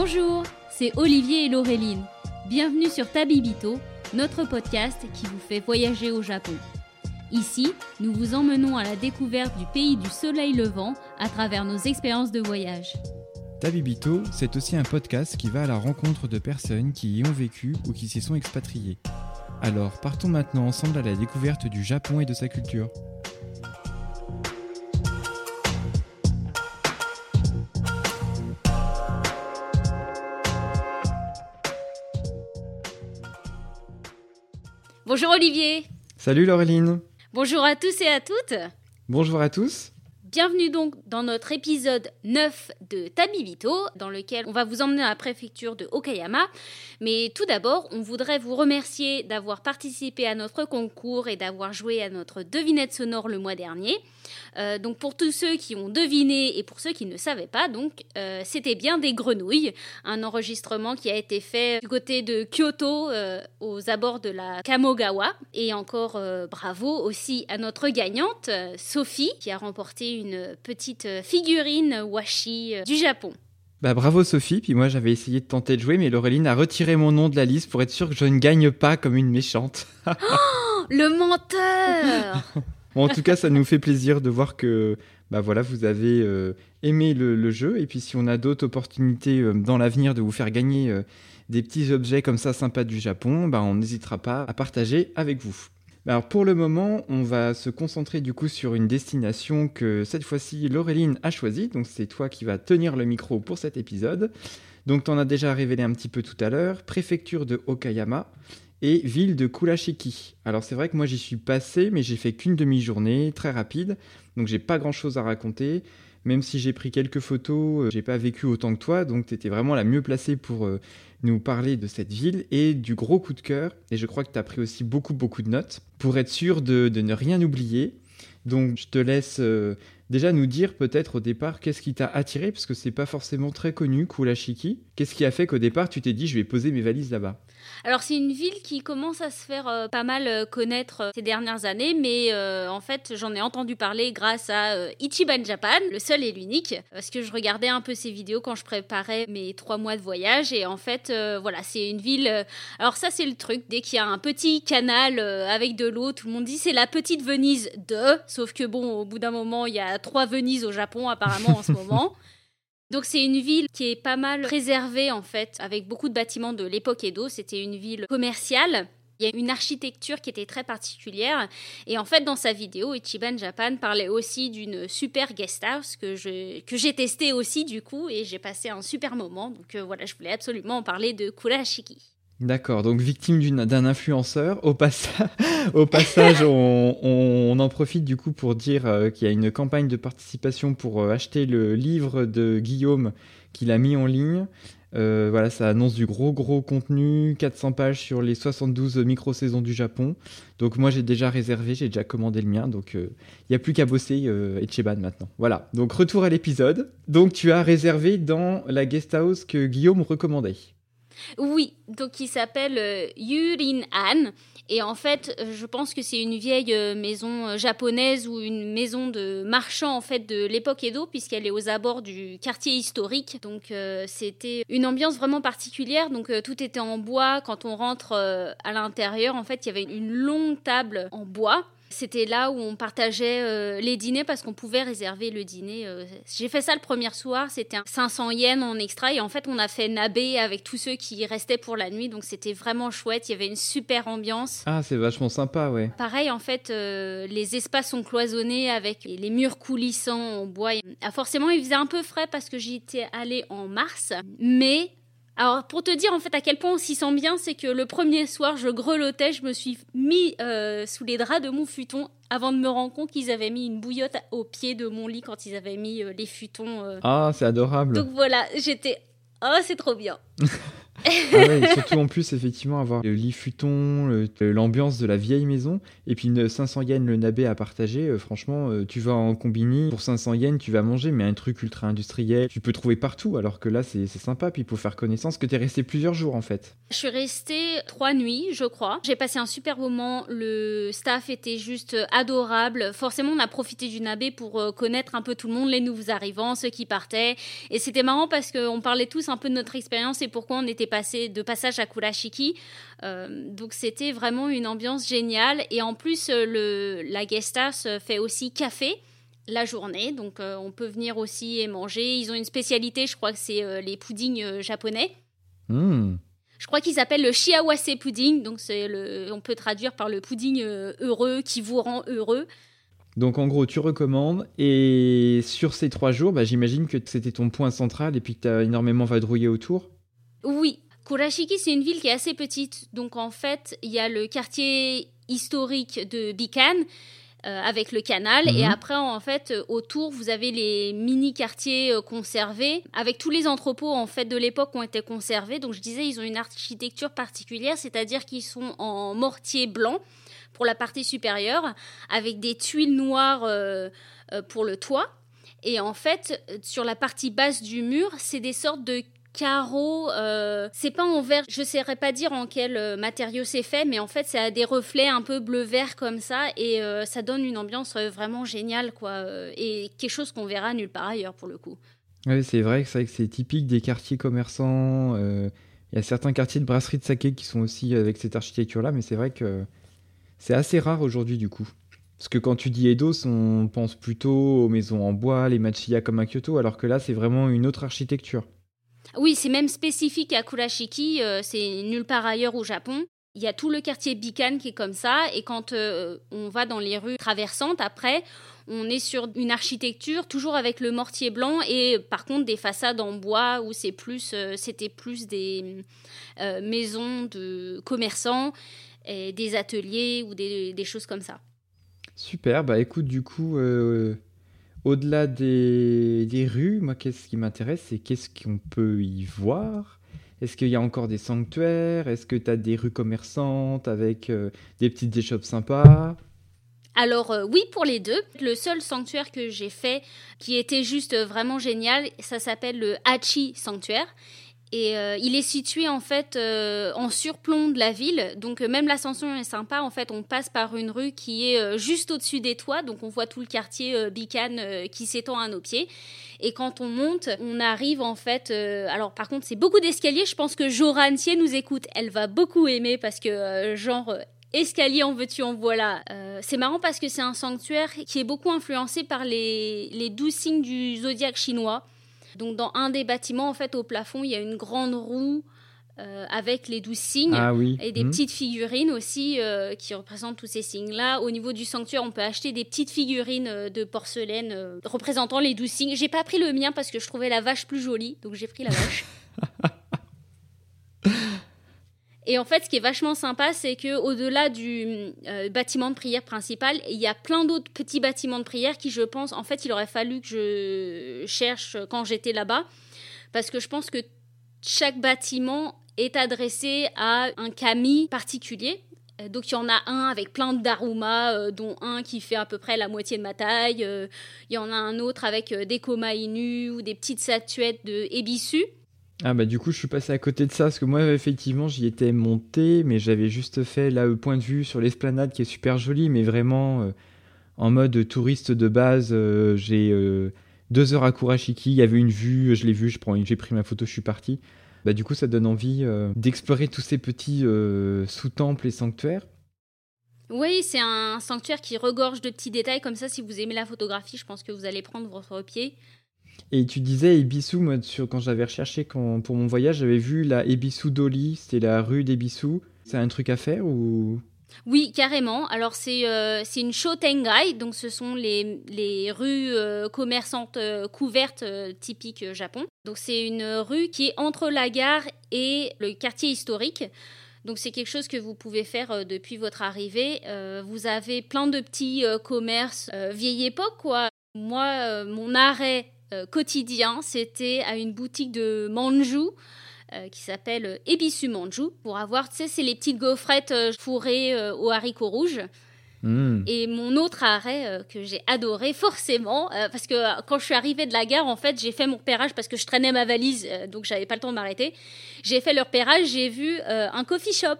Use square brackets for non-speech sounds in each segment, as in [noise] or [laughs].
Bonjour, c'est Olivier et Laureline. Bienvenue sur Tabibito, notre podcast qui vous fait voyager au Japon. Ici, nous vous emmenons à la découverte du pays du soleil levant à travers nos expériences de voyage. Tabibito, c'est aussi un podcast qui va à la rencontre de personnes qui y ont vécu ou qui s'y sont expatriées. Alors partons maintenant ensemble à la découverte du Japon et de sa culture. Bonjour Olivier. Salut Laureline. Bonjour à tous et à toutes. Bonjour à tous Bienvenue donc dans notre épisode 9 de Tabibito, dans lequel on va vous emmener à la préfecture de Okayama. Mais tout d'abord, on voudrait vous remercier d'avoir participé à notre concours et d'avoir joué à notre devinette sonore le mois dernier. Euh, donc pour tous ceux qui ont deviné et pour ceux qui ne savaient pas, donc euh, c'était bien des grenouilles, un enregistrement qui a été fait du côté de Kyoto euh, aux abords de la Kamogawa. Et encore bravo aussi à notre gagnante Sophie qui a remporté une petite figurine washi du Japon. Bah bravo Sophie, puis moi j'avais essayé de tenter de jouer, mais Laureline a retiré mon nom de la liste pour être sûre que je ne gagne pas comme une méchante. [laughs] oh, le menteur [laughs] en tout cas, ça nous fait plaisir de voir que bah voilà, vous avez euh, aimé le, jeu. Et puis, si on a d'autres opportunités euh, dans l'avenir de vous faire gagner euh, des petits objets comme ça sympas du Japon, bah, on n'hésitera pas à partager avec vous. Alors pour le moment, on va se concentrer du coup sur une destination que cette fois-ci Laureline a choisie. Donc c'est toi qui vas tenir le micro pour cet épisode. Donc tu en as déjà révélé un petit peu tout à l'heure. Préfecture de Okayama et ville de Kulashiki. Alors c'est vrai que moi j'y suis passé, mais j'ai fait qu'une demi-journée, très rapide, donc j'ai pas grand-chose à raconter. Même si j'ai pris quelques photos, euh, j'ai pas vécu autant que toi, donc tu étais vraiment la mieux placée pour euh, nous parler de cette ville et du gros coup de cœur. Et je crois que tu as pris aussi beaucoup beaucoup de notes pour être sûr de, ne rien oublier. Donc je te laisse euh, déjà nous dire peut-être au départ qu'est-ce qui t'a attiré, parce que c'est pas forcément très connu, Kulashiki. Qu'est-ce qui a fait qu'au départ tu t'es dit je vais poser mes valises là-bas? Alors c'est une ville qui commence à se faire euh, pas mal euh, connaître euh, ces dernières années, mais en fait j'en ai entendu parler grâce à Ichiban Japan, le seul et l'unique, parce que je regardais un peu ses vidéos quand je préparais mes trois mois de voyage, et en fait voilà c'est une ville. alors ça c'est le truc, dès qu'il y a un petit canal avec de l'eau, tout le monde dit c'est la petite Venise de, sauf que bon au bout d'un moment il y a trois Venises au Japon apparemment en ce moment. [laughs] Donc c'est une ville qui est pas mal préservée en fait, avec beaucoup de bâtiments de l'époque Edo. C'était une ville commerciale. Il y a une architecture qui était très particulière. Et en fait, dans sa vidéo, Ichiban Japan parlait aussi d'une super guest house que, j'ai testé aussi du coup. Et j'ai passé un super moment. Donc euh, voilà, je voulais absolument en parler de Kurashiki. D'accord, donc victime d'un influenceur. Au, [laughs] au passage, on, en profite du coup pour dire euh, qu'il y a une campagne de participation pour euh, acheter le livre de Guillaume qu'il a mis en ligne. Euh, voilà, ça annonce du gros gros contenu, 400 pages sur les 72 micro-saisons du Japon. Donc moi j'ai déjà réservé, j'ai déjà commandé le mien, donc il n'y a plus qu'à bosser Echeban maintenant. Voilà, donc retour à l'épisode. Donc tu as réservé dans la guest house que Guillaume recommandait. Oui, donc il s'appelle euh, Yurin Han. Et en fait, je pense que c'est une vieille euh, maison euh, japonaise ou une maison de marchand en fait de l'époque Edo puisqu'elle est aux abords du quartier historique. Donc c'était une ambiance vraiment particulière. Donc tout était en bois. Quand on rentre à l'intérieur, en fait, il y avait une longue table en bois c'était là où on partageait euh, les dîners parce qu'on pouvait réserver le dîner. Euh. J'ai fait ça le premier soir, c'était 500 yens en extra et en fait on a fait nabé avec tous ceux qui restaient pour la nuit donc c'était vraiment chouette, il y avait une super ambiance. Ah c'est vachement sympa ouais. Pareil en fait euh, les espaces sont cloisonnés avec les murs coulissants en bois. Ah, forcément il faisait un peu frais parce que j'y étais allée en mars mais alors, pour te dire en fait à quel point on s'y sent bien, c'est que le premier soir, je grelottais, je me suis mis euh, sous les draps de mon futon avant de me rendre compte qu'ils avaient mis une bouillotte au pied de mon lit quand ils avaient mis euh, les futons. Euh. Ah, c'est adorable. Donc voilà, j'étais. Oh, c'est trop bien. [laughs] Ah surtout en plus, effectivement, avoir le lit futon, l'ambiance de la vieille maison, et puis 500 yens le nabé à partager. Euh, franchement, euh, tu vas en combini, pour 500 yens, tu vas manger, mais un truc ultra industriel, tu peux trouver partout, alors que là, c'est sympa, puis pour faire connaissance, que tu es resté plusieurs jours en fait. Je suis restée trois nuits, je crois. J'ai passé un super moment, le staff était juste adorable. Forcément, on a profité du nabé pour euh, connaître un peu tout le monde, les nouveaux arrivants, ceux qui partaient. Et c'était marrant parce qu'on parlait tous un peu de notre expérience et pourquoi on était passé de passage à Kurashiki. Euh, donc c'était vraiment une ambiance géniale. Et en plus, euh, le, la guest house fait aussi café la journée. Donc on peut venir aussi et manger. Ils ont une spécialité, je crois que c'est les puddings japonais. Mmh. Je crois qu'ils s'appellent le shiawase pudding, donc c'est le, on peut traduire par le pudding heureux qui vous rend heureux. Donc en gros, tu recommandes. Et sur ces trois jours, bah, j'imagine que c'était ton point central et puis que tu as énormément vadrouillé autour. Oui. Kurashiki, c'est une ville qui est assez petite. Donc en fait, il y a le quartier historique de Bikan. Euh, avec le canal et mhm. après en fait autour vous avez les mini quartiers euh, conservés avec tous les entrepôts en fait de l'époque ont été conservés donc je disais ils ont une architecture particulière c'est-à-dire qu'ils sont en mortier blanc pour la partie supérieure, avec des tuiles noires euh, euh, pour le toit. Et en fait, sur la partie basse du mur, c'est des sortes de carreaux. Euh, c'est pas en verre, je ne saurais pas dire en quel matériau c'est fait, mais en fait, ça a des reflets un peu bleu-vert comme ça, et ça donne une ambiance vraiment géniale, quoi. et quelque chose qu'on verra nulle part ailleurs pour le coup. Oui, c'est vrai que c'est typique des quartiers commerçants. Il y a certains quartiers de brasserie de saké qui sont aussi avec cette architecture-là, mais c'est vrai que c'est assez rare aujourd'hui du coup. Parce que quand tu dis Eidos, on pense plutôt aux maisons en bois, les machiya comme à Kyoto, alors que là, c'est vraiment une autre architecture. Oui, c'est même spécifique à Kurashiki, euh, c'est nulle part ailleurs au Japon. Il y a tout le quartier Bikan qui est comme ça, et quand euh, on va dans les rues traversantes, après, on est sur une architecture toujours avec le mortier blanc et par contre des façades en bois où c'est plus, euh, c'était plus des maisons de commerçants des ateliers ou des, choses comme ça. Super, bah écoute, du coup, au-delà des, des, rues, moi, qu'est-ce qui m'intéresse, c'est qu'est-ce qu'on peut y voir? Est-ce qu'il y a encore des sanctuaires? Est-ce que tu as des rues commerçantes avec euh, des petites échoppes sympas? Alors euh, oui pour les deux. Le seul sanctuaire que j'ai fait qui était juste vraiment génial, ça s'appelle le Hachi Sanctuaire. Et euh, il est situé en fait euh, en surplomb de la ville, donc euh, même l'ascension est sympa. En fait, on passe par une rue qui est juste au-dessus des toits, donc on voit tout le quartier Bican qui s'étend à nos pieds. Et quand on monte, on arrive en fait. alors par contre, c'est beaucoup d'escaliers. Je pense que Joran, si nous écoute, elle va beaucoup aimer parce que genre escalier en veux-tu en voilà. c'est marrant parce que c'est un sanctuaire qui est beaucoup influencé par les, les douze signes du zodiaque chinois. Donc dans un des bâtiments, en fait, au plafond, il y a une grande roue euh, avec les douze signes ah et des mhm. petites figurines aussi euh, qui représentent tous ces signes-là. Au niveau du sanctuaire, on peut acheter des petites figurines euh, de porcelaine représentant les douze signes. J'ai pas pris le mien parce que je trouvais la vache plus jolie, donc j'ai pris la vache. [laughs] Et en fait, ce qui est vachement sympa, c'est que au-delà du euh, bâtiment de prière principal, il y a plein d'autres petits bâtiments de prière qui, je pense, en fait, il aurait fallu que je cherche quand j'étais là-bas, parce que je pense que chaque bâtiment est adressé à un kami particulier. Euh, donc il y en a un avec plein de daruma, euh, dont un qui fait à peu près la moitié de ma taille. il y en a un autre avec des koma inu ou des petites statuettes de ebisu. Ah bah du coup je suis passé à côté de ça parce que moi effectivement j'y étais monté mais j'avais juste fait là le point de vue sur l'esplanade qui est super jolie mais vraiment euh, en mode touriste de base euh, j'ai euh, deux heures à Kurashiki il y avait une vue je l'ai vue j'ai pris ma photo je suis parti bah du coup ça donne envie d'explorer tous ces petits sous-temples et sanctuaires oui, c'est un sanctuaire qui regorge de petits détails comme ça. Si vous aimez la photographie, je pense que vous allez prendre votre pied. Et tu disais Ebisu, moi, quand j'avais recherché pour mon voyage, j'avais vu la Ebisu Doli, c'était la rue d'Ebisu. C'est un truc à faire ou? Oui, carrément. Alors c'est euh, une shotengai, donc ce sont les, les rues euh, commerçantes euh, couvertes typiques Japon. Donc c'est une rue qui est entre la gare et le quartier historique. Donc c'est quelque chose que vous pouvez faire depuis votre arrivée. vous avez plein de petits commerces vieille époque quoi. Moi, mon arrêt euh, quotidien, c'était à une boutique de manju. qui s'appelle Ebisu Manju pour avoir, tu sais, c'est les petites gaufrettes fourrées aux haricots rouges. Hmm. Et mon autre arrêt que j'ai adoré forcément, parce que quand je suis arrivée de la gare, en fait, j'ai fait mon repérage parce que je traînais ma valise, donc j'avais pas le temps de m'arrêter. J'ai fait le repérage, j'ai vu un coffee shop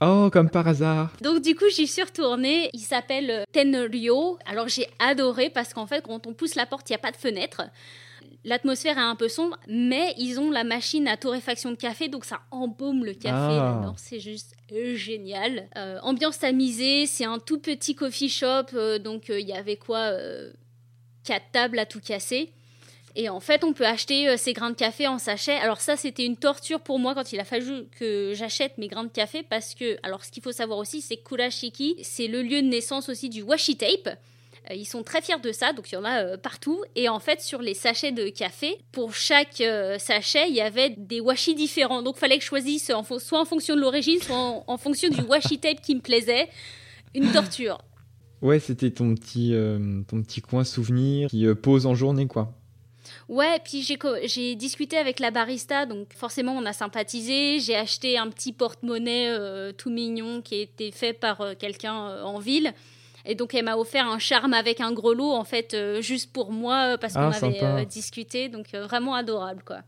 Oh, comme par hasard. Donc du coup, j'y suis retournée. Il s'appelle euh, Tenryo. Alors j'ai adoré parce qu'en fait, quand on pousse la porte, il n'y a pas de fenêtre. L'atmosphère est un peu sombre, mais ils ont la machine à torréfaction de café, donc ça embaume le café. Ah. C'est juste génial. Euh, ambiance tamisée, c'est un tout petit coffee shop, euh, donc il y avait quoi Quatre tables à tout casser. Et en fait, on peut acheter euh, ces grains de café en sachet. Alors ça, c'était une torture pour moi quand il a fallu que j'achète mes grains de café parce que, alors ce qu'il faut savoir aussi, c'est Kurashiki, c'est le lieu de naissance aussi du washi tape. Euh, ils sont très fiers de ça, donc il y en a euh, partout. Et en fait, sur les sachets de café, pour chaque sachet, il y avait des washi différents. Donc il fallait que je choisisse soit en fonction de l'origine, soit en, fonction du washi tape qui me plaisait. Une torture. Ouais, c'était ton petit, ton petit coin souvenir qui pose en journée, quoi. Ouais, puis j'ai discuté avec la barista, donc forcément on a sympathisé. J'ai acheté un petit porte-monnaie euh, tout mignon qui a été fait par euh, quelqu'un euh, en ville. Et donc elle m'a offert un charme avec un grelot en fait juste pour moi parce qu'on ah, avait discuté, donc vraiment adorable quoi.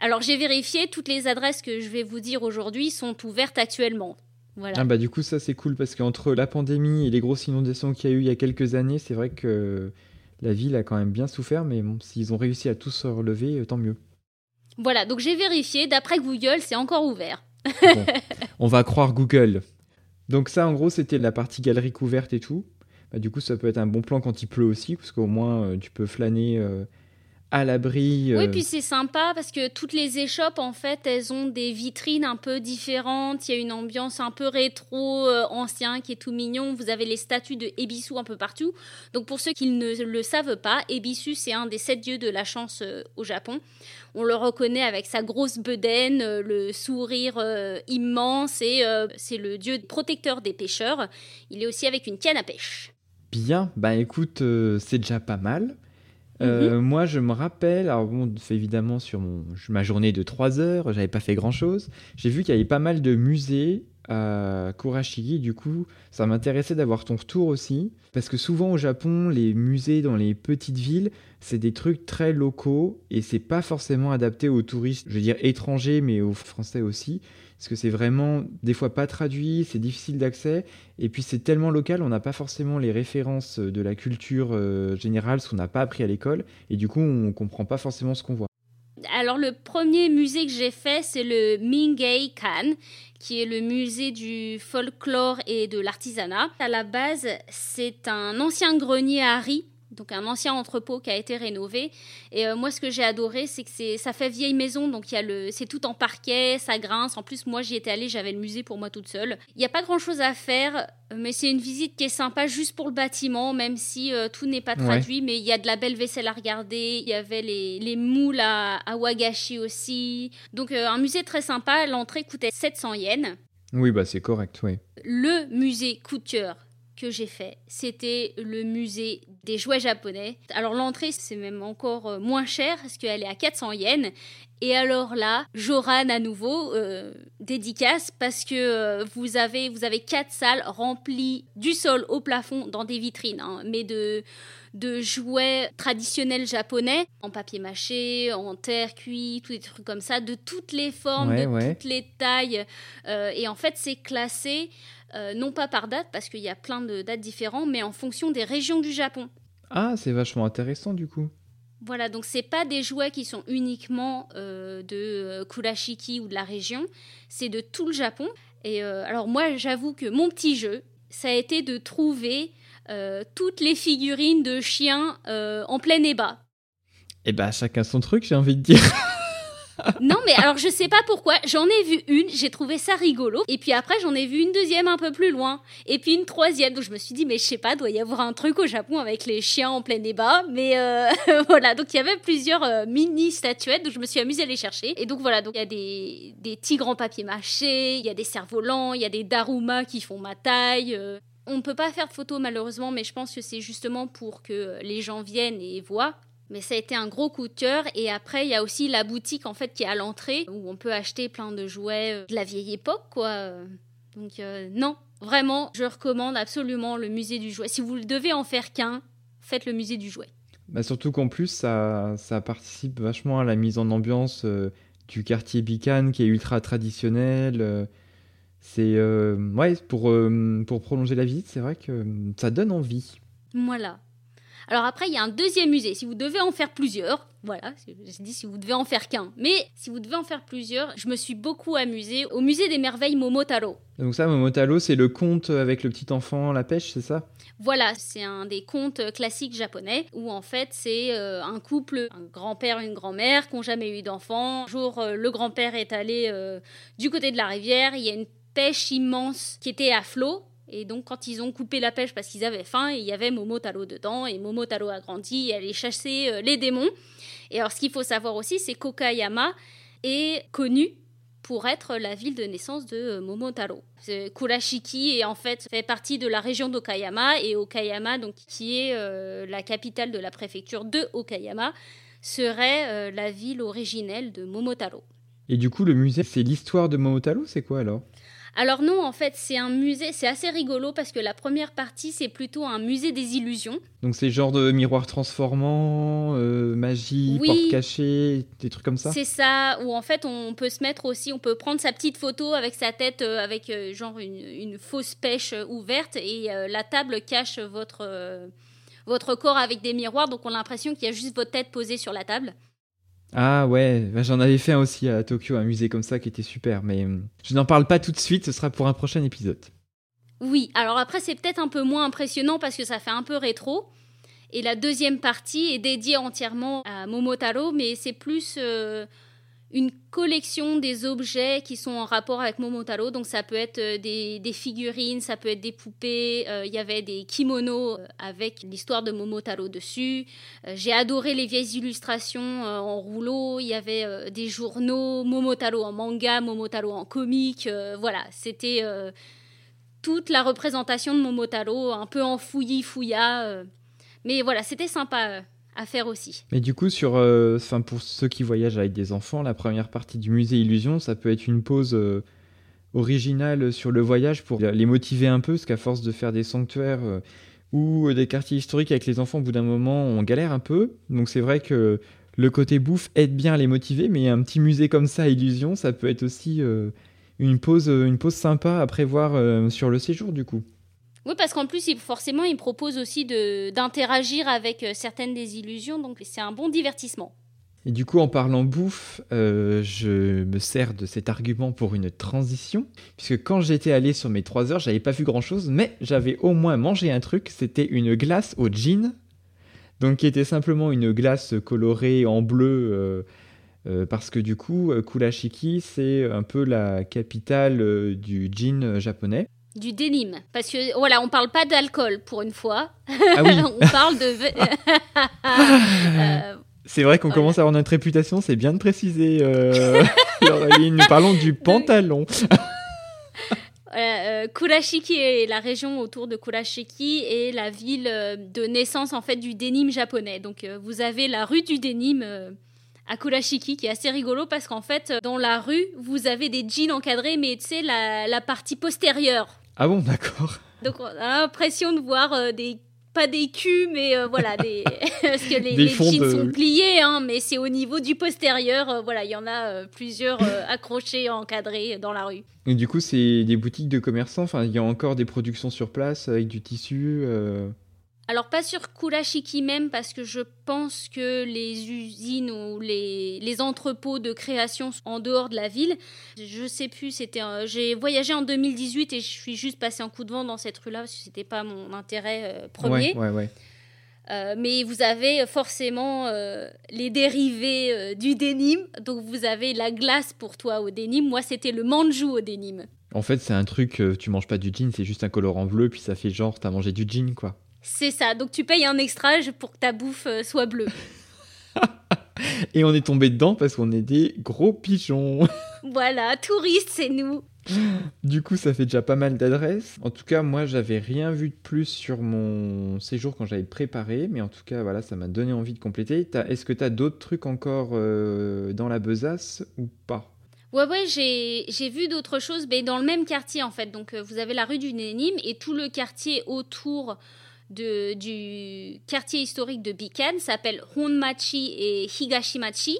Alors j'ai vérifié, toutes les adresses que je vais vous dire aujourd'hui sont ouvertes actuellement. Voilà. Ah bah du coup ça c'est cool parce qu'entre la pandémie et les grosses inondations qu'il y a eu il y a quelques années, c'est vrai que la ville a quand même bien souffert, mais bon, s'ils ont réussi à tous se relever, euh, tant mieux. Voilà, donc j'ai vérifié, d'après Google, c'est encore ouvert. on va croire Google. Donc ça, en gros, c'était la partie galerie couverte et tout. Bah, du coup, ça peut être un bon plan quand il pleut aussi, parce qu'au moins, euh, tu peux flâner euh, à l'abri. Oui, puis c'est sympa parce que toutes les échoppes, en fait, elles ont des vitrines un peu différentes. Il y a une ambiance un peu rétro, euh, ancien, qui est tout mignon. Vous avez les statues de Ebisu un peu partout. Donc, pour ceux qui ne le savent pas, Ebisu, c'est un des sept dieux de la chance euh, au Japon. On le reconnaît avec sa grosse bedaine, euh, le sourire immense, et c'est le dieu protecteur des pêcheurs. Il est aussi avec une canne à pêche. Bien, bah écoute, c'est déjà pas mal. Euh, mhm. Moi, je me rappelle, alors bon, évidemment sur mon, ma journée de 3 heures, j'avais pas fait grand chose. J'ai vu qu'il y avait pas mal de musées à Kurashiki, du coup, ça m'intéressait d'avoir ton retour aussi. Parce que souvent au Japon, les musées dans les petites villes, c'est des trucs très locaux et c'est pas forcément adapté aux touristes, je veux dire étrangers, mais aux Français aussi parce que c'est vraiment des fois pas traduit, c'est difficile d'accès, et puis c'est tellement local, on n'a pas forcément les références de la culture euh, générale, ce qu'on n'a pas appris à l'école, et du coup on comprend pas forcément ce qu'on voit. Alors le premier musée que j'ai fait, c'est le Mingei Kan, qui est le musée du folklore et de l'artisanat. À la base, c'est un ancien grenier à riz donc un ancien entrepôt qui a été rénové. Et euh, moi, ce que j'ai adoré, c'est que c'est, ça fait vieille maison, donc il y a le, c'est tout en parquet, ça grince. En plus, moi, j'y étais allée, j'avais le musée pour moi toute seule. Il n'y a pas grand-chose à faire, mais c'est une visite qui est sympa juste pour le bâtiment, même si euh, tout n'est pas traduit. Mais il y a de la belle vaisselle à regarder. Il y avait les, les moules à, Wagashi aussi. Donc euh, un musée très sympa. L'entrée coûtait 700 yens. Oui, bah c'est correct, oui. Le musée coup de cœur que j'ai fait, c'était le musée des jouets japonais. Alors l'entrée, c'est même encore euh, moins cher parce qu'elle est à 400 yens. Et alors là, Joran à nouveau, euh, dédicace parce que euh, vous, avez, vous avez quatre salles remplies du sol au plafond dans des vitrines, hein, mais de, de jouets traditionnels japonais, en papier mâché, en terre cuit, tous des trucs comme ça, de toutes les formes, de toutes les tailles. et en fait, c'est classé euh, non pas par date, parce qu'il y a plein de dates différentes, mais en fonction des régions du Japon. Ah, c'est vachement intéressant du coup. Voilà, donc c'est pas des jouets qui sont uniquement euh, de euh, Kurashiki ou de la région, c'est de tout le Japon. Et alors moi, j'avoue que mon petit jeu, ça a été de trouver toutes les figurines de chiens en plein ébat. Eh ben, chacun son truc, j'ai envie de dire. [laughs] non, mais alors je sais pas pourquoi. J'en ai vu une, j'ai trouvé ça rigolo. Et puis après, j'en ai vu une deuxième un peu plus loin. Et puis une troisième. Donc je me suis dit, mais je sais pas, doit y avoir un truc au Japon avec les chiens en plein débat. Mais euh, [laughs] voilà, donc il y avait plusieurs euh, mini statuettes. Donc je me suis amusée à les chercher. Et donc voilà, donc il y a des, tigres en papier mâché, il y a des cerfs-volants, il y a des daruma qui font ma taille. Euh. On ne peut pas faire de malheureusement, mais je pense que c'est justement pour que les gens viennent et voient Mais ça a été un gros coup de cœur. Et après, il y a aussi la boutique en fait qui est à l'entrée où on peut acheter plein de jouets euh, de la vieille époque, quoi. Donc euh, non, vraiment, je recommande absolument le musée du jouet. Si vous devez en faire qu'un, faites le musée du jouet. Bah surtout qu'en plus, ça, ça participe vachement à la mise en ambiance euh, du quartier Bican qui est ultra traditionnel. c'est ouais, pour, pour prolonger la visite, c'est vrai que ça donne envie. Voilà. Alors après, il y a un deuxième musée. Si vous devez en faire plusieurs, voilà, j'ai dit si vous devez en faire qu'un. Mais si vous devez en faire plusieurs, je me suis beaucoup amusée au musée des merveilles Momotaro. Donc ça, Momotaro, c'est le conte avec le petit enfant, la pêche, c'est ça? Voilà, c'est un des contes classiques japonais où en fait c'est euh, un couple, un grand-père et une grand-mère qui n'ont jamais eu d'enfant. Un jour, euh, le grand-père est allé euh, du côté de la rivière, il y a une pêche immense qui était à flot et donc, quand ils ont coupé la pêche parce qu'ils avaient faim, il y avait Momotaro dedans. Et Momotaro a grandi et allait chasser euh, les démons. Et alors, ce qu'il faut savoir aussi, c'est qu'Okayama est connu pour être la ville de naissance de euh, Momotaro. Kurashiki est en fait fait partie de la région d'Okayama et Okayama, donc qui est euh, la capitale de la préfecture de Okayama, serait la ville originelle de Momotaro. Et du coup, le musée, c'est l'histoire de Momotaro, c'est quoi alors? Alors non, en fait, c'est un musée, c'est assez rigolo parce que la première partie, c'est plutôt un musée des illusions. Donc c'est genre de miroir transformant, euh, magie, porte cachée, des trucs comme ça C'est ça, où en fait on peut se mettre aussi, on peut prendre sa petite photo avec sa tête, euh, avec euh, genre une, fausse pêche ouverte et la table cache votre, votre corps avec des miroirs, donc on a l'impression qu'il y a juste votre tête posée sur la table. Ah ouais, bah, j'en avais fait un aussi à Tokyo, un musée comme ça qui était super, mais hum, je n'en parle pas tout de suite, ce sera pour un prochain épisode. Oui, alors après c'est peut-être un peu moins impressionnant parce que ça fait un peu rétro. Et la deuxième partie est dédiée entièrement à Momotaro, mais c'est plus euh, une collection des objets qui sont en rapport avec Momotaro. Donc ça peut être euh, des, figurines, ça peut être des poupées. Euh, il y avait des kimonos euh, avec l'histoire de Momotaro dessus. J'ai adoré les vieilles illustrations en rouleau. Il y avait des journaux, Momotaro en manga, Momotaro en comique. voilà, c'était toute la représentation de Momotaro, un peu en fouillis fouilla. mais voilà, c'était sympa à faire aussi. Mais du coup, sur, euh, pour ceux qui voyagent avec des enfants, la première partie du musée Illusion, ça peut être une pause euh, originale sur le voyage pour les motiver un peu, parce qu'à force de faire des sanctuaires euh, ou des quartiers historiques avec les enfants, au bout d'un moment, on galère un peu. Donc c'est vrai que le côté bouffe aide bien à les motiver, mais un petit musée comme ça, Illusion, ça peut être aussi une, pause, une pause sympa à prévoir sur le séjour, du coup. Oui, parce qu'en plus, forcément, il propose aussi d'interagir avec euh, certaines des illusions, donc c'est un bon divertissement. Et du coup, en parlant bouffe, euh, je me sers de cet argument pour une transition, puisque quand j'étais allé sur mes 3 heures, j'avais pas vu grand-chose, mais j'avais au moins mangé un truc, c'était une glace au gin, donc qui était simplement une glace colorée en bleu, euh, parce que du coup, Kulashiki, c'est un peu la capitale du gin japonais. Du denim. Parce que, voilà, on parle pas d'alcool pour une fois. Ah oui. [laughs] on parle de. [laughs] Euh, c'est vrai qu'on commence à avoir notre réputation, c'est bien de préciser. Euh, [laughs] nous parlons du pantalon. Euh, Kurashiki est la région autour de Kurashiki et la ville euh, de naissance en fait du denim japonais. Donc vous avez la rue du denim à Kurashiki qui est assez rigolo parce qu'en fait dans la rue vous avez des jeans encadrés mais tu sais la, la partie postérieure ah bon, d'accord. Donc on a l'impression de voir euh, des pas des culs, mais euh, voilà, des... [laughs] parce que les, jeans sont pliés, hein, mais c'est au niveau du postérieur. Euh, voilà, il y en a plusieurs accrochés, encadrés dans la rue. Et du coup, c'est des boutiques de commerçants. Enfin, il y a encore des productions sur place avec du tissu. Alors pas sur Kurashiki même parce que je pense que les usines ou les, les entrepôts de création sont en dehors de la ville. Je sais plus, c'était j'ai voyagé en 2018 et je suis juste passé en coup de vent dans cette rue-là parce que c'était pas mon intérêt euh, premier. Ouais, ouais, euh, mais vous avez forcément euh, les dérivés du denim. Donc vous avez la glace pour toi au denim. Moi, c'était le manju au denim. En fait, c'est un truc, tu manges pas du jean, c'est juste un colorant bleu, puis ça fait genre, t'as mangé du jean, quoi. C'est ça. Donc tu payes un extra pour que ta bouffe euh, soit bleue. [laughs] Et on est tombé dedans parce qu'on est des gros pigeons. [laughs] voilà, touristes, c'est nous. Du coup, ça fait déjà pas mal d'adresses. En tout cas, moi, j'avais rien vu de plus sur mon séjour quand j'avais préparé, mais en tout cas, voilà, ça m'a donné envie de compléter. Est-ce que tu as d'autres trucs encore euh, dans la besace ou pas? Ouais, ouais, j'ai vu d'autres choses, mais dans le même quartier en fait. Donc, euh, vous avez la rue du Nénim et tout le quartier autour du quartier historique de Bikan s'appelle Honmachi et Higashimachi.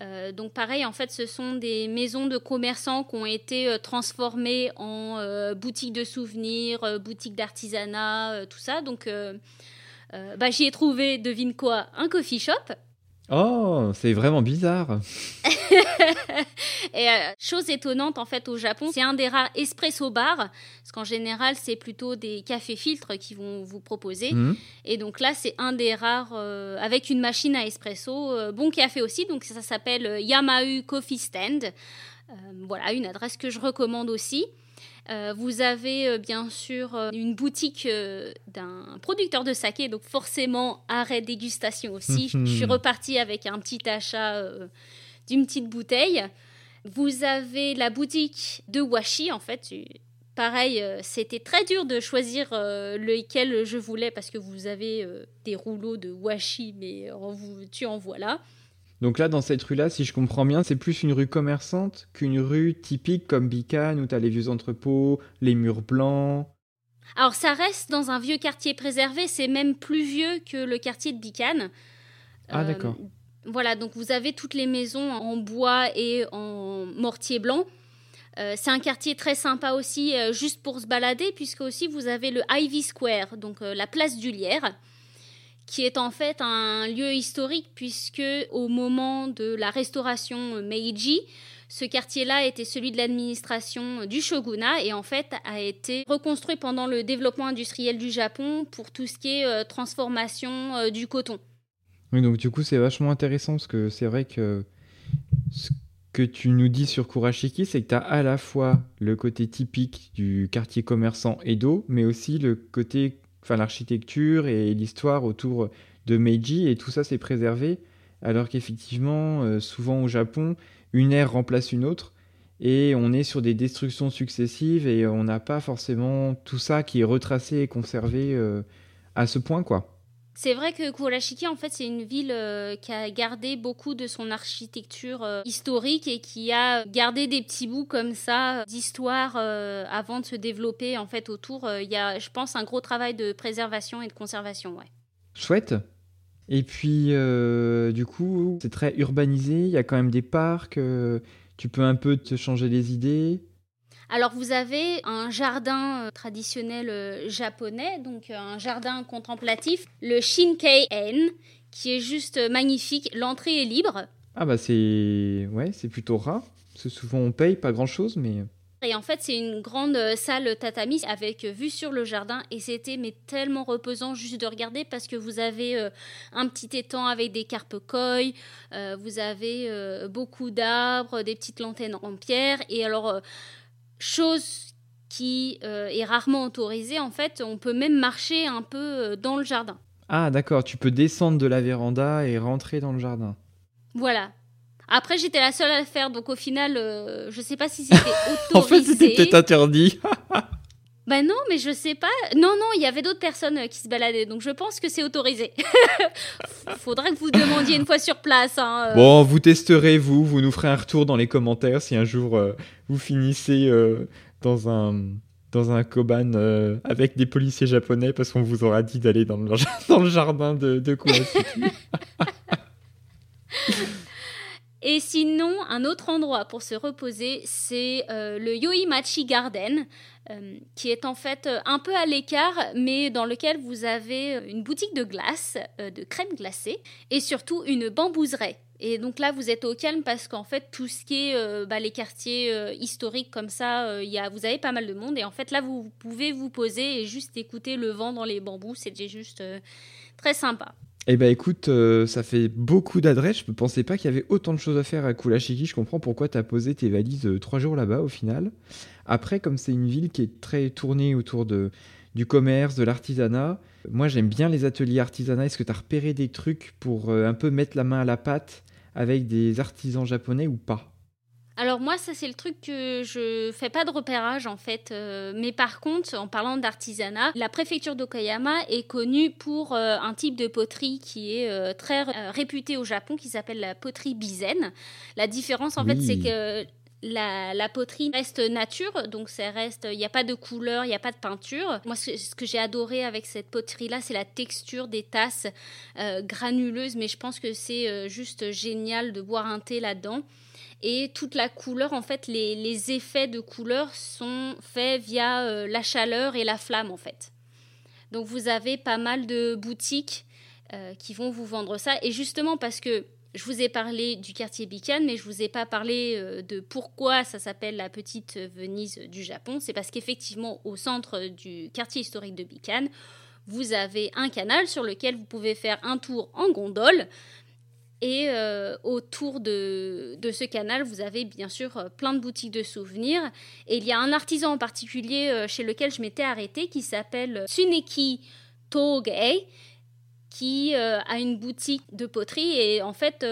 Euh, donc pareil, en fait, ce sont des maisons de commerçants qui ont été euh, transformées en euh, boutiques de souvenirs, boutiques d'artisanat, tout ça. Donc bah, j'y ai trouvé, devine quoi, un coffee shop. Oh, c'est vraiment bizarre. et euh, chose étonnante en fait au Japon, c'est un des rares espresso bars, parce qu'en général c'est plutôt des cafés filtres qui vont vous proposer. Mhm. Et donc là c'est un des rares euh, avec une machine à espresso, euh, bon café aussi, donc ça s'appelle Yamau Coffee Stand. voilà une adresse que je recommande aussi. Euh, vous avez euh, bien sûr euh, une boutique d'un producteur de saké, donc forcément arrêt dégustation aussi. [laughs] Je suis repartie avec un petit achat d'une petite bouteille. Vous avez la boutique de washi en fait. Pareil, c'était très dur de choisir lequel je voulais parce que vous avez des rouleaux de washi, mais tu en vois là. Donc là, dans cette rue-là, si je comprends bien, c'est plus une rue commerçante qu'une rue typique comme Bican où tu as les vieux entrepôts, les murs blancs. Alors ça reste dans un vieux quartier préservé, c'est même plus vieux que le quartier de Bican. Ah d'accord. Euh, voilà, donc vous avez toutes les maisons en bois et en mortier blanc. Euh, c'est un quartier très sympa aussi, euh, juste pour se balader, puisque aussi vous avez le Ivy Square, donc la place du Lierre qui est en fait un lieu historique puisque au moment de la restauration Meiji, ce quartier-là était celui de l'administration du shogunat et en fait a été reconstruit pendant le développement industriel du Japon pour tout ce qui est euh, transformation euh, du coton. Oui, donc du coup c'est vachement intéressant parce que c'est vrai que ce que tu nous dis sur Kurashiki, c'est que tu as à la fois le côté typique du quartier commerçant Edo, mais aussi le côté l'architecture et l'histoire autour de Meiji et tout ça s'est préservé alors qu'effectivement euh, souvent au Japon une ère remplace une autre et on est sur des destructions successives et on n'a pas forcément tout ça qui est retracé et conservé euh, à ce point quoi. C'est vrai que Kurashiki, en fait, c'est une ville euh, qui a gardé beaucoup de son architecture euh, historique et qui a gardé des petits bouts comme ça d'histoire euh, avant de se développer en fait autour. Il y a, je pense, un gros travail de préservation et de conservation. Ouais. Chouette. Et puis, du coup, c'est très urbanisé. Il y a quand même des parcs. tu peux un peu te changer les idées. Alors vous avez un jardin euh, traditionnel euh, japonais, donc euh, un jardin contemplatif, le Shinkei-en, qui est juste magnifique. L'entrée est libre. Ah bah c'est ouais, c'est plutôt rare. Parce souvent on paye pas grand chose, mais et en fait, c'est une grande salle tatami avec vue sur le jardin et c'était mais tellement reposant juste de regarder parce que vous avez un petit étang avec des carpe koi, vous avez beaucoup d'arbres, des petites lanternes en pierre et alors chose qui euh, est rarement autorisée, en fait, on peut même marcher un peu euh, dans le jardin. Ah d'accord, tu peux descendre de la véranda et rentrer dans le jardin. Voilà. Après, j'étais la seule à le faire, donc au final, euh, je sais pas si [laughs] c'était autorisé. en fait, c'était peut-être interdit. [laughs] Ben non, mais je sais pas. Non, non, il y avait d'autres personnes euh, qui se baladaient, donc je pense que c'est autorisé. [laughs] Faudrait que vous demandiez une fois sur place. Hein, euh. Bon, vous testerez, vous, vous nous ferez un retour dans les commentaires si un jour euh, vous finissez dans un dans un koban avec des policiers japonais parce qu'on vous aura dit d'aller dans le, [laughs] dans le jardin de, de Et sinon, un autre endroit pour se reposer, c'est le Yoimachi Garden. Euh, qui est en fait euh, un peu à l'écart, mais dans lequel vous avez euh, une boutique de glace, de crème glacée, et surtout une bambouseraie. Et donc là, vous êtes au calme parce qu'en fait, tout ce qui est bah, les quartiers historiques comme ça, y a, vous avez pas mal de monde. Et en fait, là, vous pouvez vous poser et juste écouter le vent dans les bambous. C'est juste très sympa. Eh ben écoute, ça fait beaucoup d'adresses. Je ne pensais pas qu'il y avait autant de choses à faire à Kulashiki. Je comprends pourquoi tu as posé tes valises trois jours là-bas au final. Après, comme c'est une ville qui est très tournée autour de, du commerce, de l'artisanat, moi j'aime bien les ateliers artisanat. Est-ce que tu as repéré des trucs pour euh, un peu mettre la main à la pâte avec des artisans japonais ou pas? Alors moi, ça c'est le truc que je fais pas de repérage en fait. Euh, mais par contre, en parlant d'artisanat, la préfecture d'Okayama est connue pour euh, un type de poterie qui est euh, très réputé au Japon, qui s'appelle la poterie bizen. La différence en fait, c'est que la, poterie reste nature, donc ça reste, il n'y a pas de couleur, il n'y a pas de peinture. Moi, ce, que j'ai adoré avec cette poterie-là, c'est la texture des tasses granuleuses, mais je pense que c'est juste génial de boire un thé là-dedans et toute la couleur, en fait, les, effets de couleur sont faits via euh, la chaleur et la flamme, en fait. Donc vous avez pas mal de boutiques euh, qui vont vous vendre ça. Et justement parce que je vous ai parlé du quartier Bikan, mais je vous ai pas parlé euh, de pourquoi ça s'appelle la petite Venise du Japon. C'est parce qu'effectivement, au centre du quartier historique de Bikan, vous avez un canal sur lequel vous pouvez faire un tour en gondole. Et euh, autour de, ce canal, vous avez bien sûr euh, plein de boutiques de souvenirs. Et il y a un artisan en particulier euh, chez lequel je m'étais arrêtée qui s'appelle Tsuneki Togei, qui a une boutique de poterie. Et en fait,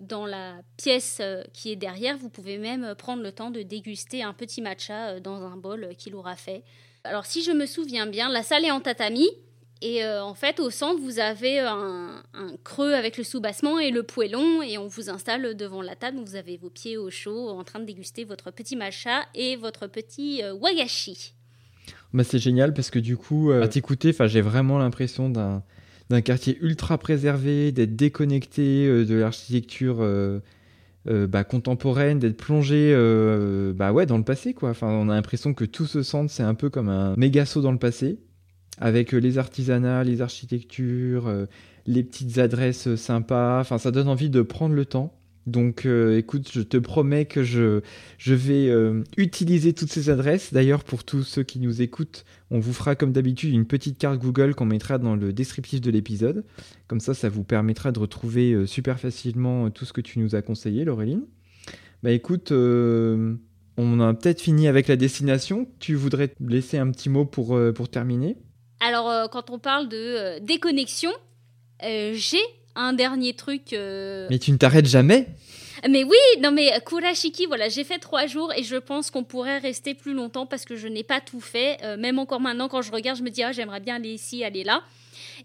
dans la pièce qui est derrière, vous pouvez même prendre le temps de déguster un petit matcha dans un bol qu'il aura fait. Alors, si je me souviens bien, la salle est en tatami. Et euh, en fait, au centre, vous avez un, creux avec le soubassement et le poêlon, et on vous installe devant la table. Vous avez vos pieds au chaud, en train de déguster votre petit matcha et votre petit euh, wagashi. Bah, c'est génial parce que du coup, euh, à t'écouter, j'ai vraiment l'impression d'un quartier ultra préservé, d'être déconnecté de l'architecture bah, contemporaine, d'être plongé bah ouais, dans le passé. On a l'impression que tout ce centre, c'est un peu comme un méga saut dans le passé avec euh, les artisanats, les architectures, euh, les petites adresses euh, sympas. Enfin, ça donne envie de prendre le temps. Donc, écoute, je te promets que je, je vais utiliser toutes ces adresses. D'ailleurs, pour tous ceux qui nous écoutent, on vous fera comme d'habitude une petite carte Google qu'on mettra dans le descriptif de l'épisode. Comme ça, ça vous permettra de retrouver super facilement tout ce que tu nous as conseillé, Laureline. Bah écoute, on a peut-être fini avec la destination. Tu voudrais laisser un petit mot pour, pour terminer? Alors, euh, quand on parle de euh, déconnexion, euh, j'ai un dernier truc. Mais tu ne t'arrêtes jamais? Mais oui, non mais Kurashiki, voilà, j'ai fait trois jours et je pense qu'on pourrait rester plus longtemps parce que je n'ai pas tout fait. même encore maintenant, quand je regarde, je me dis, ah, j'aimerais bien aller ici, aller là.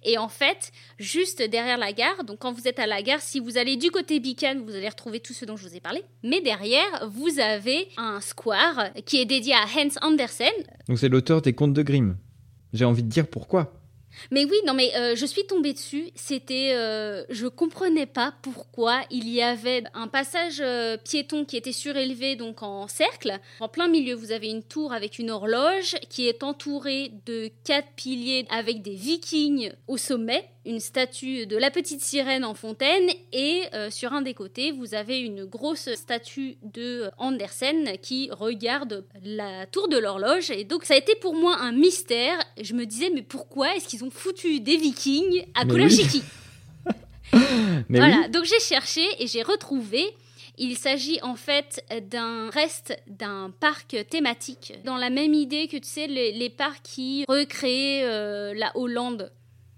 Et en fait, juste derrière la gare, donc quand vous êtes à la gare, si vous allez du côté Beacon, vous allez retrouver tout ce dont je vous ai parlé. Mais derrière, vous avez un square qui est dédié à Hans Andersen. Donc c'est l'auteur des contes de Grimm. J'ai envie de dire pourquoi. Mais oui, non, mais euh, je suis tombée dessus. C'était, euh, je comprenais pas pourquoi il y avait un passage euh, piéton qui était surélevé, donc en cercle. En plein milieu, vous avez une tour avec une horloge qui est entourée de quatre piliers avec des vikings au sommet une statue de la petite sirène en fontaine et euh, sur un des côtés vous avez une grosse statue de Andersen qui regarde la tour de l'horloge et donc ça a été pour moi un mystère. Je me disais mais pourquoi est-ce qu'ils ont foutu des vikings à Kulashiki [laughs] Voilà, donc j'ai cherché et j'ai retrouvé. Il s'agit en fait d'un reste d'un parc thématique, dans la même idée que tu sais les, parcs qui recréent euh, la Hollande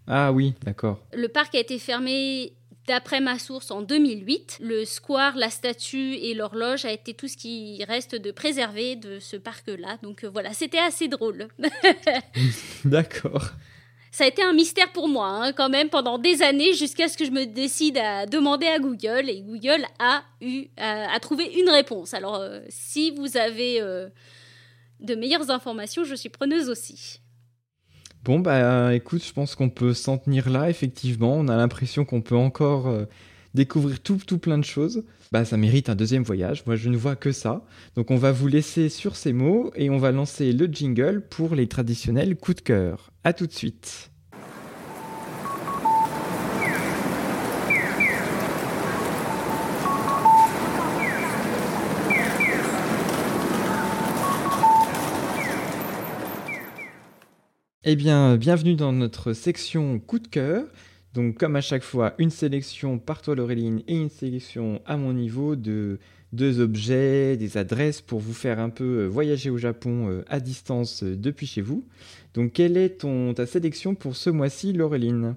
ah oui, d'accord. Le parc a été fermé D'après ma source, en 2008, le square, la statue et l'horloge a été tout ce qui reste de préservé de ce parc-là. Donc euh, voilà, c'était assez drôle. [laughs] [laughs] D'accord. Ça a été un mystère pour moi, hein, quand même, pendant des années, jusqu'à ce que je me décide à demander à Google. Et Google a, eu, a, trouvé une réponse. Alors, euh, si vous avez euh, de meilleures informations, je suis preneuse aussi. Bon, bah écoute, je pense qu'on peut s'en tenir là, effectivement. On a l'impression qu'on peut encore euh, découvrir tout, plein de choses. Bah, ça mérite un deuxième voyage. Moi, je ne vois que ça. Donc, on va vous laisser sur ces mots et on va lancer le jingle pour les traditionnels coups de cœur. À tout de suite. Eh bien, bienvenue dans notre section coup de cœur. Donc, comme à chaque fois, une sélection par toi, Laureline, et une sélection à mon niveau de deux objets, des adresses pour vous faire un peu euh, voyager au Japon euh, à distance euh, depuis chez vous. Donc, quelle est ta sélection pour ce mois-ci, Laureline?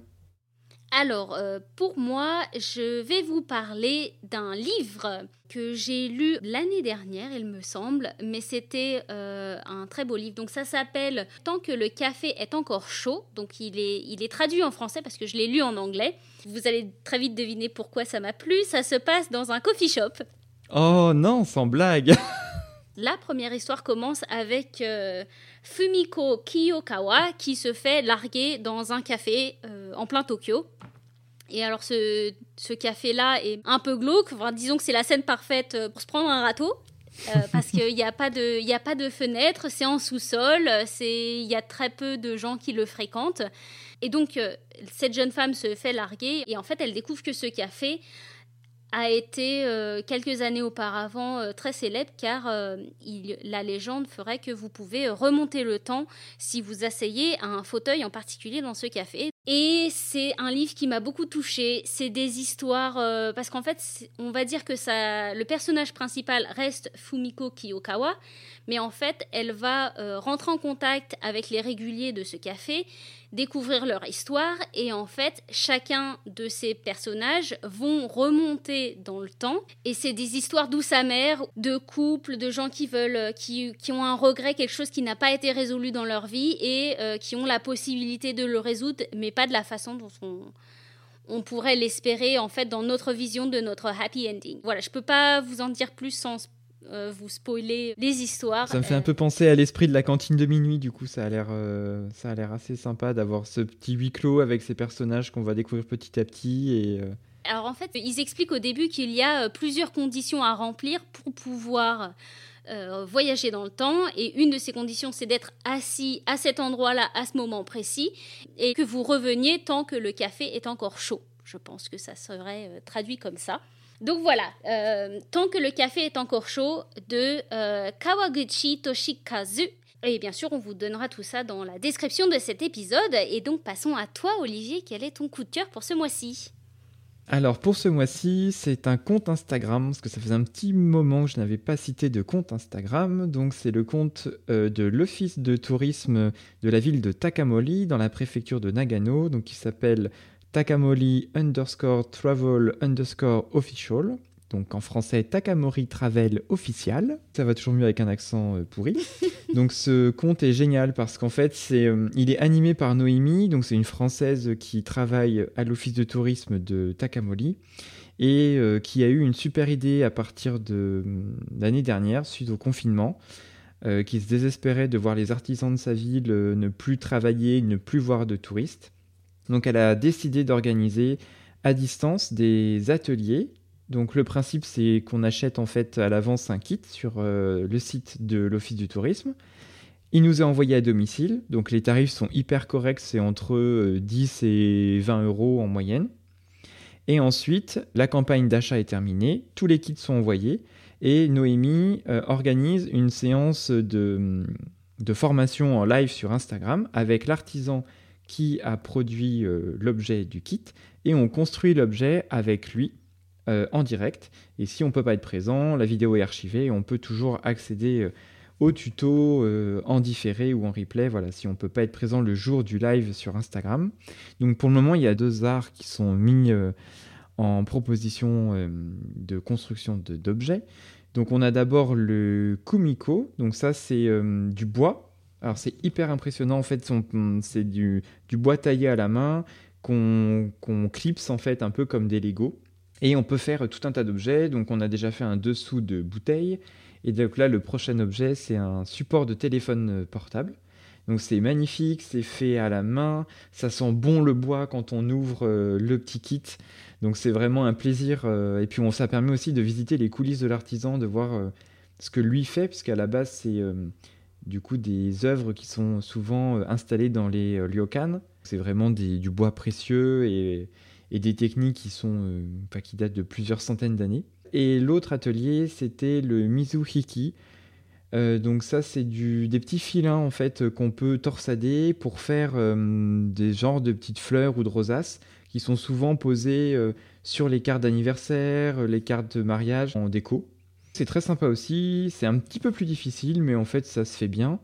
Alors, euh, pour moi, je vais vous parler d'un livre que j'ai lu l'année dernière, il me semble, mais c'était euh, un très beau livre. Donc ça s'appelle Tant que le café est encore chaud. Donc il est, il est traduit en français parce que je l'ai lu en anglais. Vous allez très vite deviner pourquoi ça m'a plu. Ça se passe dans un coffee shop. Oh non, sans blague [laughs] La première histoire commence avec euh, Fumiko Kiyokawa qui se fait larguer dans un café en plein Tokyo. Et alors ce, ce café-là est un peu glauque, enfin, disons que c'est la scène parfaite euh, pour se prendre un râteau. Euh, [laughs] parce qu'il n'y a, pas de, y a pas de fenêtre, c'est en sous-sol, il y a très peu de gens qui le fréquentent. Et donc, euh, cette jeune femme se fait larguer et en fait, elle découvre que ce café a été euh, quelques années auparavant euh, très célèbre car euh, il, la légende ferait que vous pouvez remonter le temps si vous asseyez à un fauteuil en particulier dans ce café. Et c'est un livre qui m'a beaucoup touchée. C'est des histoires parce qu'en fait, on va dire que ça, le personnage principal reste Fumiko Kiyokawa, mais en fait, elle va rentrer en contact avec les réguliers de ce café découvrir leur histoire et en fait chacun de ces personnages vont remonter dans le temps et c'est des histoires douces amères de couples de gens qui veulent qui, qui ont un regret quelque chose qui n'a pas été résolu dans leur vie et euh, qui ont la possibilité de le résoudre mais pas de la façon dont on, on pourrait l'espérer en fait dans notre vision de notre happy ending. Voilà, je peux pas vous en dire plus sans euh, vous spoiler les histoires. Ça me fait un peu penser à l'esprit de la cantine de minuit, du coup, ça a l'air, euh, ça a l'air assez sympa d'avoir ce petit huis clos avec ces personnages qu'on va découvrir petit à petit. Et, euh, Alors en fait, ils expliquent au début qu'il y a plusieurs conditions à remplir pour pouvoir voyager dans le temps. Et une de ces conditions, c'est d'être assis à cet endroit-là, à ce moment précis, et que vous reveniez tant que le café est encore chaud. Je pense que ça serait traduit comme ça. Donc voilà, euh, Tant que le café est encore chaud de euh, Kawaguchi Toshikazu. Et bien sûr, on vous donnera tout ça dans la description de cet épisode. Et donc passons à toi, Olivier, quel est ton coup de cœur pour ce mois-ci? Alors pour ce mois-ci, c'est un compte Instagram, parce que ça faisait un petit moment que je n'avais pas cité de compte Instagram. Donc c'est le compte euh, de l'Office de tourisme de la ville de Takamori, dans la préfecture de Nagano, donc qui s'appelle Takamori underscore travel underscore official. Donc en français, Takamori Travel official. Ça va toujours mieux avec un accent euh, pourri. [laughs] donc ce compte est génial parce qu'en fait, c'est, euh, il est animé par Noémie. Donc c'est une Française qui travaille à l'office de tourisme de Takamori et euh, qui a eu une super idée à partir de l'année dernière, suite au confinement. qui se désespérait de voir les artisans de sa ville ne plus travailler, ne plus voir de touristes. Donc elle a décidé d'organiser à distance des ateliers. Donc le principe c'est qu'on achète en fait à l'avance un kit sur euh, le site de l'Office du tourisme. Il nous est envoyé à domicile, donc les tarifs sont hyper corrects, c'est entre 10 euh, et 20 euros en moyenne. Et ensuite, la campagne d'achat est terminée, tous les kits sont envoyés. Et Noémie euh, organise une séance de, formation en live sur Instagram avec l'artisan qui a produit l'objet du kit. Et on construit l'objet avec lui euh, en direct. Et si on ne peut pas être présent, la vidéo est archivée on peut toujours accéder euh, au tuto en différé ou en replay, voilà, si on ne peut pas être présent le jour du live sur Instagram. Donc pour le moment, il y a deux arts qui sont mis en proposition de construction d'objets. Donc on a d'abord le kumiko, donc ça c'est du bois alors c'est hyper impressionnant en fait, c'est du, bois taillé à la main qu'on clipse en fait un peu comme des Lego. Et on peut faire tout un tas d'objets, donc on a déjà fait un dessous de bouteille. Et donc là le prochain objet c'est un support de téléphone euh, portable. Donc c'est magnifique, c'est fait à la main, ça sent bon le bois quand on ouvre euh, le petit kit. Donc c'est vraiment un plaisir. Euh, et puis on, ça permet aussi de visiter les coulisses de l'artisan, de voir ce que lui fait, puisqu'à la base c'est du coup des œuvres qui sont souvent installées dans les ryokan. C'est vraiment du bois précieux et, des techniques qui, sont, euh, qui datent de plusieurs centaines d'années. Et l'autre atelier, c'était le Mizuhiki. donc ça, c'est des petits filins en fait qu'on peut torsader pour faire des genres de petites fleurs ou de rosaces qui sont souvent posées sur les cartes d'anniversaire, les cartes de mariage en déco. C'est très sympa aussi, c'est un petit peu plus difficile, mais en fait ça se fait bien.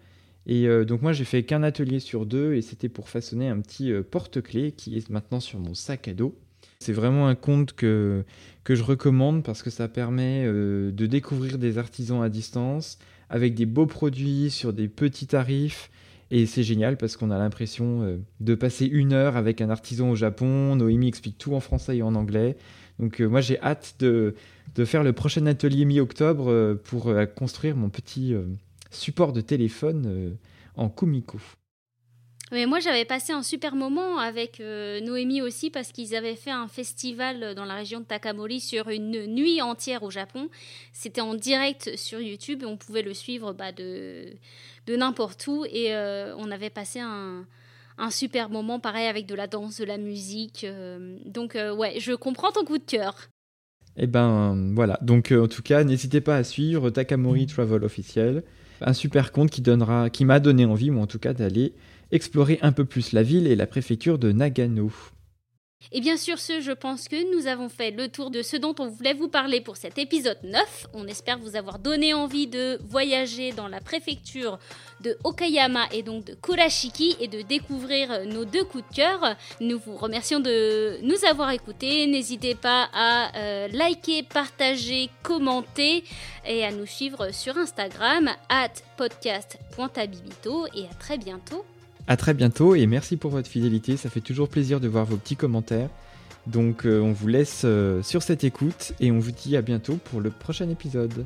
Et donc moi j'ai fait qu'un atelier sur deux et c'était pour façonner un petit porte-clés qui est maintenant sur mon sac à dos. C'est vraiment un compte que, que je recommande parce que ça permet de découvrir des artisans à distance avec des beaux produits sur des petits tarifs et c'est génial parce qu'on a l'impression euh, de passer une heure avec un artisan au Japon. Noémie explique tout en français et en anglais. Donc euh, moi j'ai hâte de, de, faire le prochain atelier mi-octobre euh, pour construire mon petit support de téléphone en Kumiko. Mais moi, j'avais passé un super moment avec Noémie aussi parce qu'ils avaient fait un festival dans la région de Takamori sur une nuit entière au Japon. C'était en direct sur YouTube et on pouvait le suivre bah, de, de n'importe où. Et euh, on avait passé un, super moment, pareil, avec de la danse, de la musique. Euh. donc, euh, ouais, je comprends ton coup de cœur. Et eh ben voilà, donc en tout cas, n'hésitez pas à suivre Takamori Travel officiel, un super compte qui donnera, qui m'a donné envie, moi en tout cas, d'aller explorer un peu plus la ville et la préfecture de Nagano. Et bien sur ce, je pense que nous avons fait le tour de ce dont on voulait vous parler pour cet épisode 9. On espère vous avoir donné envie de voyager dans la préfecture de Okayama et donc de Kurashiki et de découvrir nos deux coups de cœur. Nous vous remercions de nous avoir écoutés. N'hésitez pas à euh, liker, partager, commenter et à nous suivre sur Instagram at podcast.tabibito et à très bientôt à très bientôt et merci pour votre fidélité. Ça fait toujours plaisir de voir vos petits commentaires. Donc euh, on vous laisse euh, sur cette écoute et on vous dit à bientôt pour le prochain épisode.